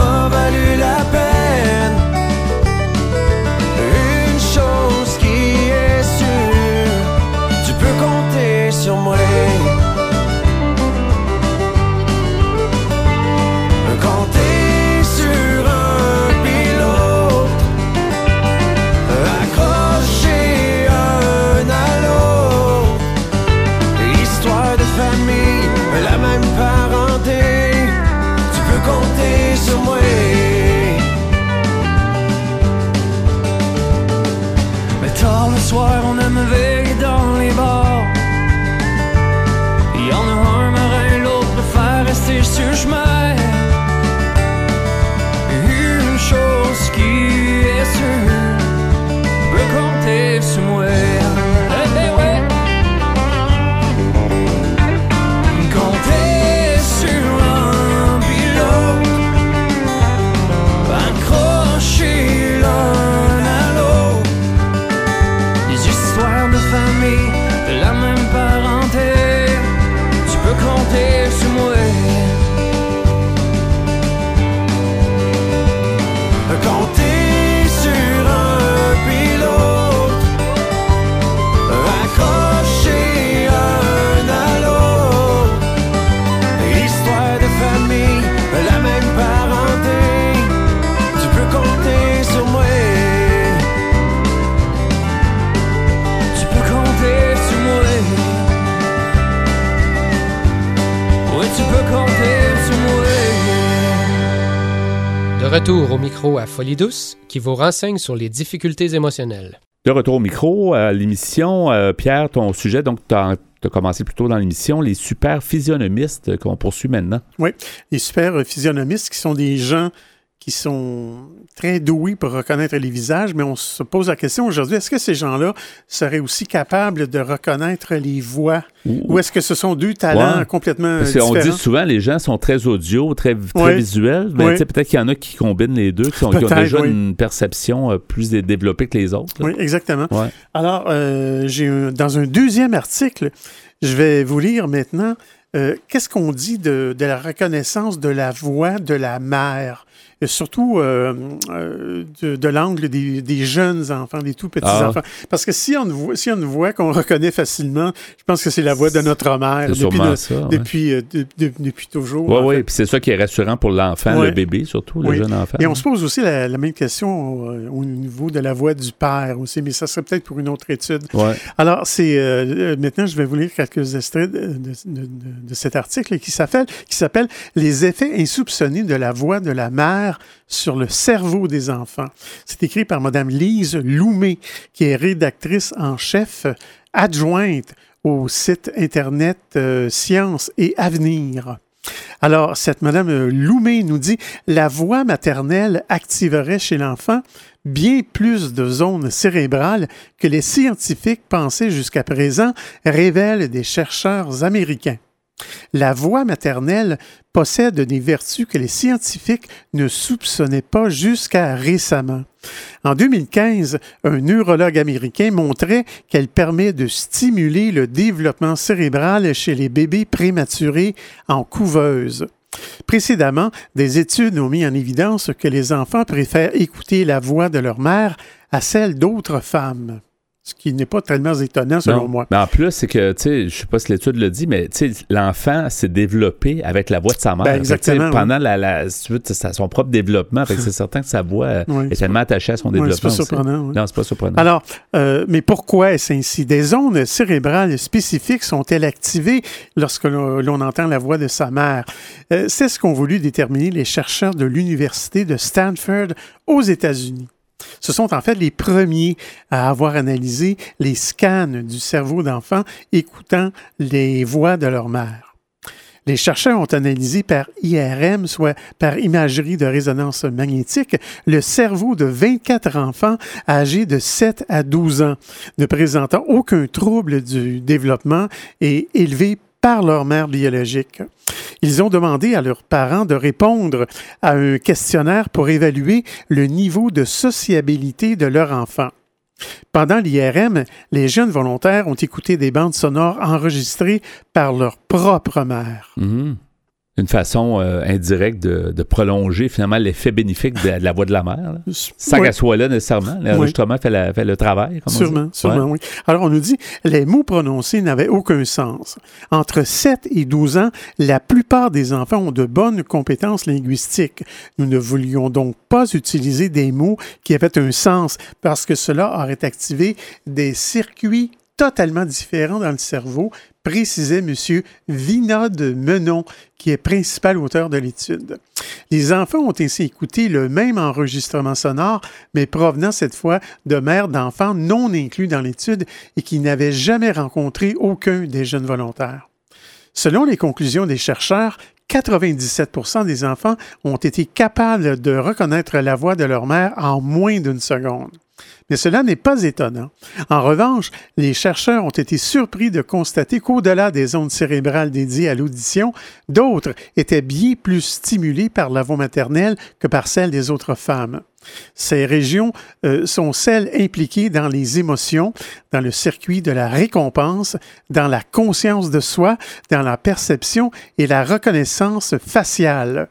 Folie Douce qui vous renseigne sur les difficultés émotionnelles. De retour au micro, à l'émission, euh, Pierre, ton sujet, donc tu as, commencé plus tôt dans l'émission, les super physionomistes qu'on poursuit maintenant. Oui, les super physionomistes qui sont des gens qui sont très doués pour reconnaître les visages, mais on se pose la question aujourd'hui, est-ce que ces gens-là seraient aussi capables de reconnaître les voix? Ou est-ce que ce sont deux talents Ouais. complètement Parce différents? qu'on dit souvent les gens sont très audio, très, très visuels, mais peut-être qu'il y en a qui combinent les deux, qui, ont déjà oui. une perception euh, plus dé- développée que les autres. là. Oui, exactement. Alors, euh, j'ai un- dans un deuxième article, je vais vous lire maintenant euh, qu'est-ce qu'on dit de, de la reconnaissance de la voix de la mère, surtout euh, euh, de, de l'angle des, des jeunes enfants, des tout petits Ah. enfants. Parce que si on voix, si on une voix qu'on reconnaît facilement, je pense que c'est la voix de notre mère depuis, ça, ouais. depuis, euh, de- de- depuis toujours. Oui, oui, puis c'est ça qui est rassurant pour l'enfant, Ouais. le bébé surtout, le Oui. jeune enfant. Et on se pose aussi la, la même question au niveau de la voix du père aussi, mais ça serait peut-être pour une autre étude. Ouais. Alors, c'est euh, maintenant, je vais vous lire quelques extraits de, de- de- de- de cet article qui s'appelle Les effets insoupçonnés de la voix de la mère sur le cerveau des enfants. C'est écrit par Madame Lise Loumé, qui est rédactrice en chef adjointe au site Internet euh, Sciences et Avenir. Alors, cette Madame Loumé nous dit la voix maternelle activerait chez l'enfant bien plus de zones cérébrales que les scientifiques pensaient jusqu'à présent, révèlent des chercheurs américains. La voix maternelle possède des vertus que les scientifiques ne soupçonnaient pas jusqu'à récemment. En 2015, un neurologue américain montrait qu'elle permet de stimuler le développement cérébral chez les bébés prématurés en couveuse. Précédemment, des études ont mis en évidence que les enfants préfèrent écouter la voix de leur mère à celle d'autres femmes. Ce qui n'est pas tellement étonnant selon Non. moi. Mais en plus, c'est que, tu sais, je sais pas si l'étude le dit, mais tu sais, l'enfant s'est développé avec la voix de sa mère. Ben, Fait exactement, oui. Pendant la, la- si tu veux, sa- son propre développement, c'est certain que sa voix euh, Oui. est tellement attachée à son développement. c'est pas aussi. surprenant, oui. Non, c'est pas surprenant. Alors, euh, mais pourquoi est-ce ainsi? Des zones cérébrales spécifiques sont-elles activées lorsque l'on l'on entend la voix de sa mère? Euh, c'est ce qu'ont voulu déterminer les chercheurs de l'Université de Stanford aux États-Unis. Ce sont en fait les premiers à avoir analysé les scans du cerveau d'enfants écoutant les voix de leur mère. Les chercheurs ont analysé par IRM, soit par imagerie de résonance magnétique, le cerveau de 24 enfants âgés de 7 à 12 ans, ne présentant aucun trouble du développement et élevés par leur mère biologique. Ils ont demandé à leurs parents de répondre à un questionnaire pour évaluer le niveau de sociabilité de leur enfant. Pendant l'IRM, les jeunes volontaires ont écouté des bandes sonores enregistrées par leur propre mère. Mhm. Une façon euh, indirecte de, de prolonger finalement l'effet bénéfique de, de la voix de la mère. là. Sans Oui. qu'elle soit là nécessairement. L'enregistrement fait, fait le travail. comme Sûrement, dit. sûrement, Ouais. oui. Alors, on nous dit, les mots prononcés n'avaient aucun sens. Entre 7 et 12 ans, la plupart des enfants ont de bonnes compétences linguistiques. Nous ne voulions donc pas utiliser des mots qui avaient un sens parce que cela aurait activé des circuits totalement différents dans le cerveau, précisait M. Vinod Menon, qui est principal auteur de l'étude. Les enfants ont ainsi écouté le même enregistrement sonore, mais provenant cette fois de mères d'enfants non inclus dans l'étude et qui n'avaient jamais rencontré aucun des jeunes volontaires. Selon les conclusions des chercheurs, 97 des enfants ont été capables de reconnaître la voix de leur mère en moins d'une seconde. Mais cela n'est pas étonnant. En revanche, les chercheurs ont été surpris de constater qu'au-delà des ondes cérébrales dédiées à l'audition, d'autres étaient bien plus stimulées par la voix maternelle que par celle des autres femmes. Ces régions euh, sont celles impliquées dans les émotions, dans le circuit de la récompense, dans la conscience de soi, dans la perception et la reconnaissance faciale.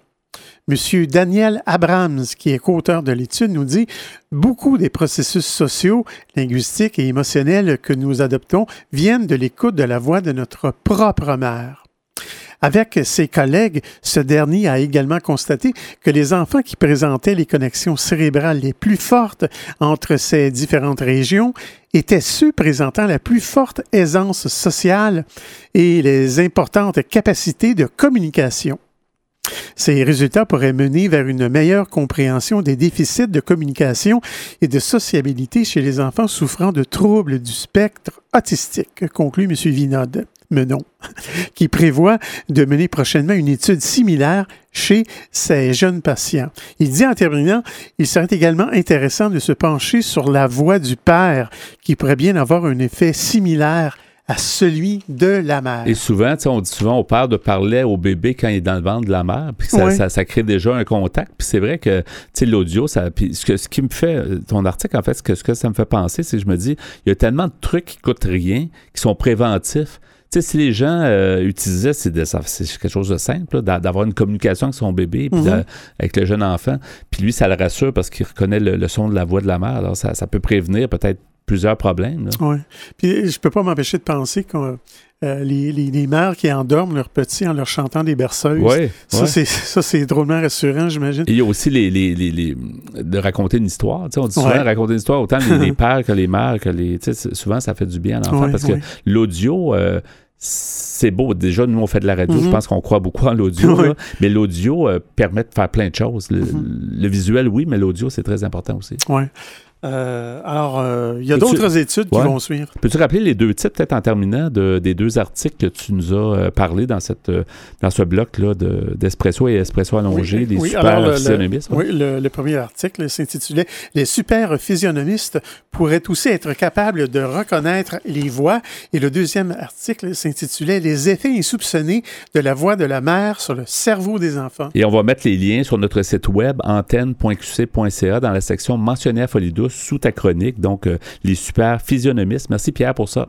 Monsieur Daniel Abrams, qui est co-auteur de l'étude, nous dit Beaucoup des processus sociaux, linguistiques et émotionnels que nous adoptons viennent de l'écoute de la voix de notre propre mère. Avec ses collègues, ce dernier a également constaté que les enfants qui présentaient les connexions cérébrales les plus fortes entre ces différentes régions étaient ceux présentant la plus forte aisance sociale et les importantes capacités de communication. Ces résultats pourraient mener vers une meilleure compréhension des déficits de communication et de sociabilité chez les enfants souffrant de troubles du spectre autistique, conclut M. Vinod. Menon, qui prévoit de mener prochainement une étude similaire chez ces jeunes patients. Il dit en terminant, il serait également intéressant de se pencher sur la voix du père, qui pourrait bien avoir un effet similaire à celui de la mère. Et souvent, tu sais, on dit souvent au père de parler au bébé quand il est dans le ventre de la mère, puis ça, ça, ça crée déjà un contact. Puis c'est vrai que, tu sais, l'audio, ça, puis ce, que- ce qui me fait, ton article, en fait, ce que, ce que ça me fait penser, c'est que je me dis, il y a tellement de trucs qui coûtent rien, qui sont préventifs. Tu sais, si les gens euh, utilisaient, c'est, quelque chose de simple, d'avoir une communication avec son bébé, puis Mhm. avec le jeune enfant, puis lui, ça le rassure parce qu'il reconnaît le, le son de la voix de la mère. Alors, ça, ça peut prévenir peut-être plusieurs problèmes. Oui. Puis je peux pas m'empêcher de penser que euh, les, les- les mères qui endorment leurs petits en leur chantant des berceuses, Ouais, ça, ouais. c'est, ça, c'est drôlement rassurant, j'imagine. Et il y a aussi les, les, de raconter une histoire. On dit souvent Ouais. raconter une histoire, autant les, les pères que les mères, que les. souvent, ça fait du bien à l'enfant parce que l'audio. euh, c'est beau. Déjà, nous, on fait de la radio. Je pense qu'on croit beaucoup en l'audio. Là. Mais l'audio euh, permet de faire plein de choses. Le, Mhm. le visuel, oui, mais l'audio, c'est très important aussi. Ouais. Euh, alors, euh, il y a d'autres études qui vont suivre. Peux-tu rappeler les deux titres, peut-être en terminant, de- des deux articles que tu nous as euh, parlé dans, cette, dans ce bloc-là de- d'Espresso et Espresso allongé, les Oui, super alors, le- le- physionomistes? ouais? Oui, le, le premier article s'intitulait Les super physionomistes pourraient aussi être capables de reconnaître les voix. Et le deuxième article s'intitulait Les effets insoupçonnés de la voix de la mère sur le cerveau des enfants. Et on va mettre les liens sur notre site web antenne.qc.ca dans la section mentionnée à Folie Douce sous ta chronique. Donc, euh, les super physionomistes. Merci Pierre pour ça.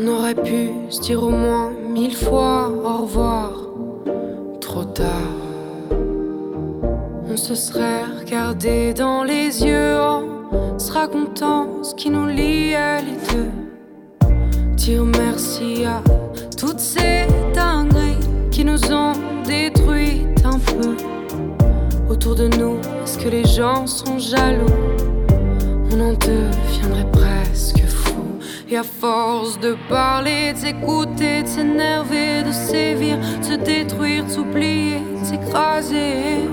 On aurait pu se dire au moins mille fois au revoir. Trop tard. On se serait regardé dans les yeux se racontant ce qui nous liait les deux. Dire merci à toutes ces dingueries qui nous ont détruites un peu. Autour de nous, est-ce que les gens sont jaloux? On en deviendrait presque fou. Et à force de parler, de s'écouter, de s'énerver, de sévir, de se détruire, de s'oublier, de s'écraser,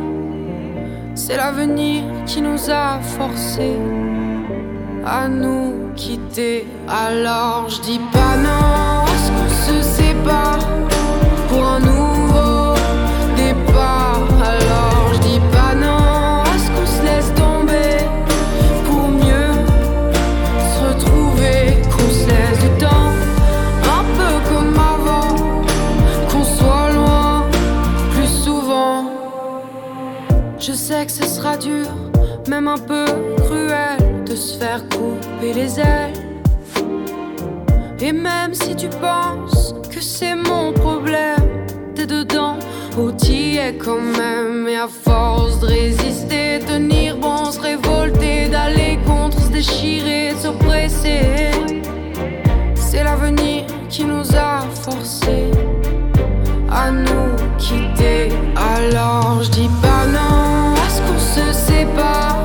c'est l'avenir qui nous a forcés à nous quitter. Alors je dis pas non, est-ce qu'on se sépare pour un nouveau départ? Alors je dis pas non, est-ce qu'on se laisse tomber pour mieux se retrouver, qu'on se laisse du temps, un peu comme avant, qu'on soit loin plus souvent. Je sais que ce sera dur, même un peu cruel, de se faire couper les ailes. Et même si tu penses que c'est mon problème, t'es dedans, ou t'y es quand même. Et à force de résister, tenir bon, se révolter, d'aller contre, se déchirer, de s'oppresser. C'est l'avenir qui nous a forcés à nous quitter. Alors je dis pas non, est-ce qu'on se sépare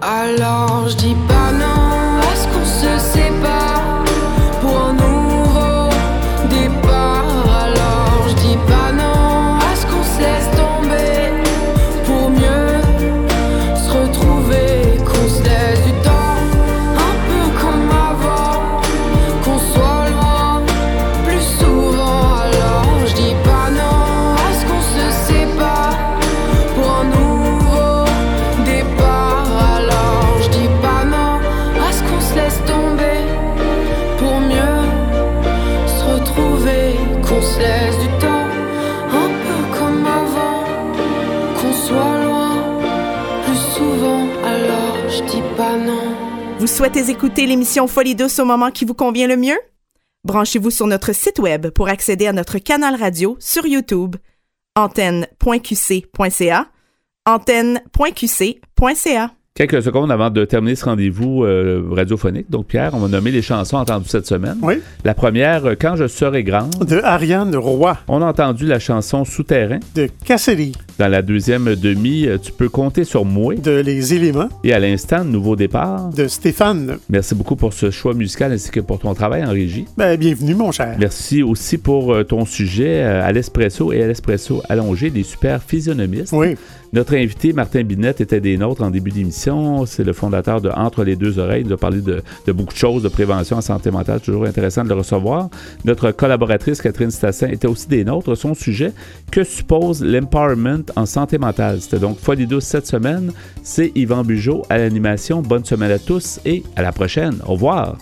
Alors je dis pas non, est-ce qu'on se sépare pour un écouter l'émission Folie douce au moment qui vous convient le mieux? Branchez-vous sur notre site web pour accéder à notre canal radio sur YouTube, antenne.qc.ca, antenne.qc.ca. Quelques secondes avant de terminer ce rendez-vous euh, radiophonique. Donc, Pierre, on va nommer les chansons entendues cette semaine. Oui. La première, euh, Quand je serai grande. De Ariane Roy. On a entendu la chanson Souterrain. De Casserie. Dans la deuxième demi, euh, Tu peux compter sur moi. De Les Éléments. Et à l'instant, Nouveau départ. De Stéphane. Merci beaucoup pour ce choix musical ainsi que pour ton travail en régie. Ben, bienvenue, mon cher. Merci aussi pour ton sujet à l'espresso et à l'espresso allongé, des super physionomistes. Oui. Notre invité, Martin Binette, était des nôtres en début d'émission. C'est le fondateur de Entre les deux oreilles. Il a parlé de, de beaucoup de choses, de prévention en santé mentale. Toujours intéressant de le recevoir. Notre collaboratrice, Catherine Stassin, était aussi des nôtres. Son sujet, que suppose l'empowerment en santé mentale? C'était donc Folie douce cette semaine. C'est Yvan Bugeaud à l'animation. Bonne semaine à tous et à la prochaine. Au revoir.